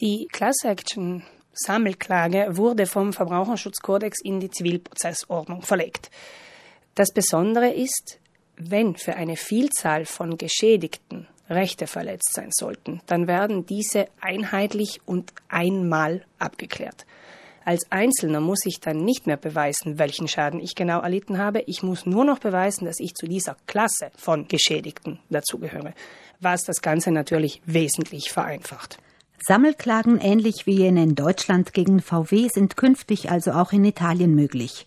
Die Class Action Sammelklage wurde vom Verbraucherschutzkodex in die Zivilprozessordnung verlegt. Das Besondere ist, wenn für eine Vielzahl von Geschädigten Rechte verletzt sein sollten, dann werden diese einheitlich und einmal abgeklärt. Als Einzelner muss ich dann nicht mehr beweisen, welchen Schaden ich genau erlitten habe. Ich muss nur noch beweisen, dass ich zu dieser Klasse von Geschädigten dazugehöre, was das Ganze natürlich wesentlich vereinfacht. Sammelklagen ähnlich wie jene in Deutschland gegen VW sind künftig also auch in Italien möglich.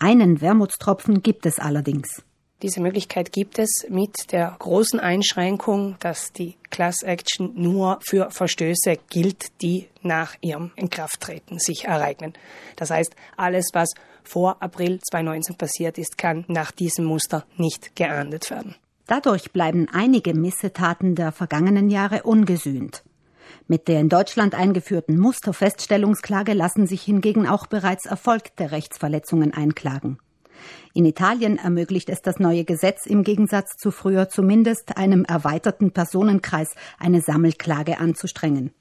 Einen Wermutstropfen gibt es allerdings. Diese Möglichkeit gibt es mit der großen Einschränkung, dass die Class Action nur für Verstöße gilt, die nach ihrem Inkrafttreten sich ereignen. Das heißt, alles, was vor April 2019 passiert ist, kann nach diesem Muster nicht geahndet werden. Dadurch bleiben einige Missetaten der vergangenen Jahre ungesühnt. Mit der in Deutschland eingeführten Musterfeststellungsklage lassen sich hingegen auch bereits erfolgte Rechtsverletzungen einklagen. In Italien ermöglicht es das neue Gesetz im Gegensatz zu früher zumindest einem erweiterten Personenkreis eine Sammelklage anzustrengen.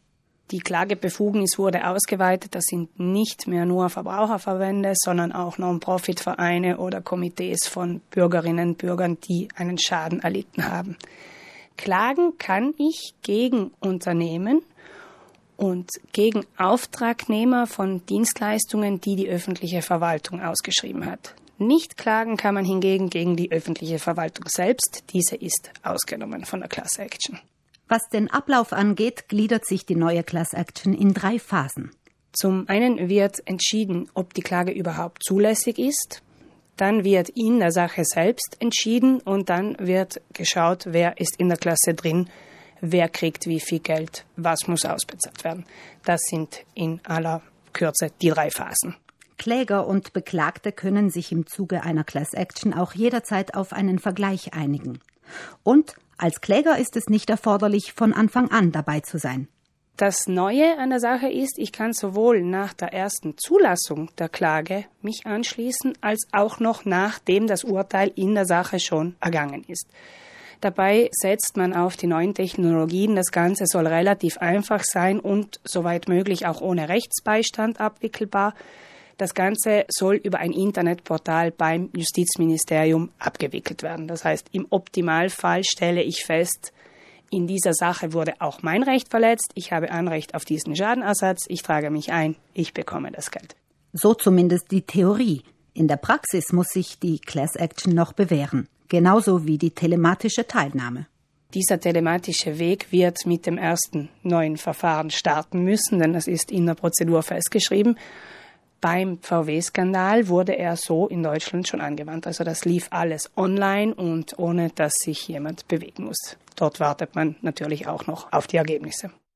Die Klagebefugnis wurde ausgeweitet. Das sind nicht mehr nur Verbraucherverbände, sondern auch Non-Profit-Vereine oder Komitees von Bürgerinnen und Bürgern, die einen Schaden erlitten haben. Klagen kann ich gegen Unternehmen und gegen Auftragnehmer von Dienstleistungen, die die öffentliche Verwaltung ausgeschrieben hat. Nicht klagen kann man hingegen gegen die öffentliche Verwaltung selbst. Diese ist ausgenommen von der Class Action. Was den Ablauf angeht, gliedert sich die neue Class Action in drei Phasen. Zum einen wird entschieden, ob die Klage überhaupt zulässig ist. Dann wird in der Sache selbst entschieden und dann wird geschaut, wer ist in der Klasse drin, wer kriegt wie viel Geld, was muss ausbezahlt werden. Das sind in aller Kürze die drei Phasen. Kläger und Beklagte können sich im Zuge einer Class Action auch jederzeit auf einen Vergleich einigen. Und als Kläger ist es nicht erforderlich, von Anfang an dabei zu sein. Das Neue an der Sache ist, ich kann sowohl nach der ersten Zulassung der Klage mich anschließen, als auch noch nachdem das Urteil in der Sache schon ergangen ist. Dabei setzt man auf die neuen Technologien. Das Ganze soll relativ einfach sein und soweit möglich auch ohne Rechtsbeistand abwickelbar. Das Ganze soll über ein Internetportal beim Justizministerium abgewickelt werden. Das heißt, im Optimalfall stelle ich fest, in dieser Sache wurde auch mein Recht verletzt. Ich habe Anrecht auf diesen Schadenersatz. Ich trage mich ein. Ich bekomme das Geld. So zumindest die Theorie. In der Praxis muss sich die Class Action noch bewähren. Genauso wie die telematische Teilnahme. Dieser telematische Weg wird mit dem ersten neuen Verfahren starten müssen, denn das ist in der Prozedur festgeschrieben. Beim VW-Skandal wurde er so in Deutschland schon angewandt. Also das lief alles online und ohne dass sich jemand bewegen muss. Dort wartet man natürlich auch noch auf die Ergebnisse.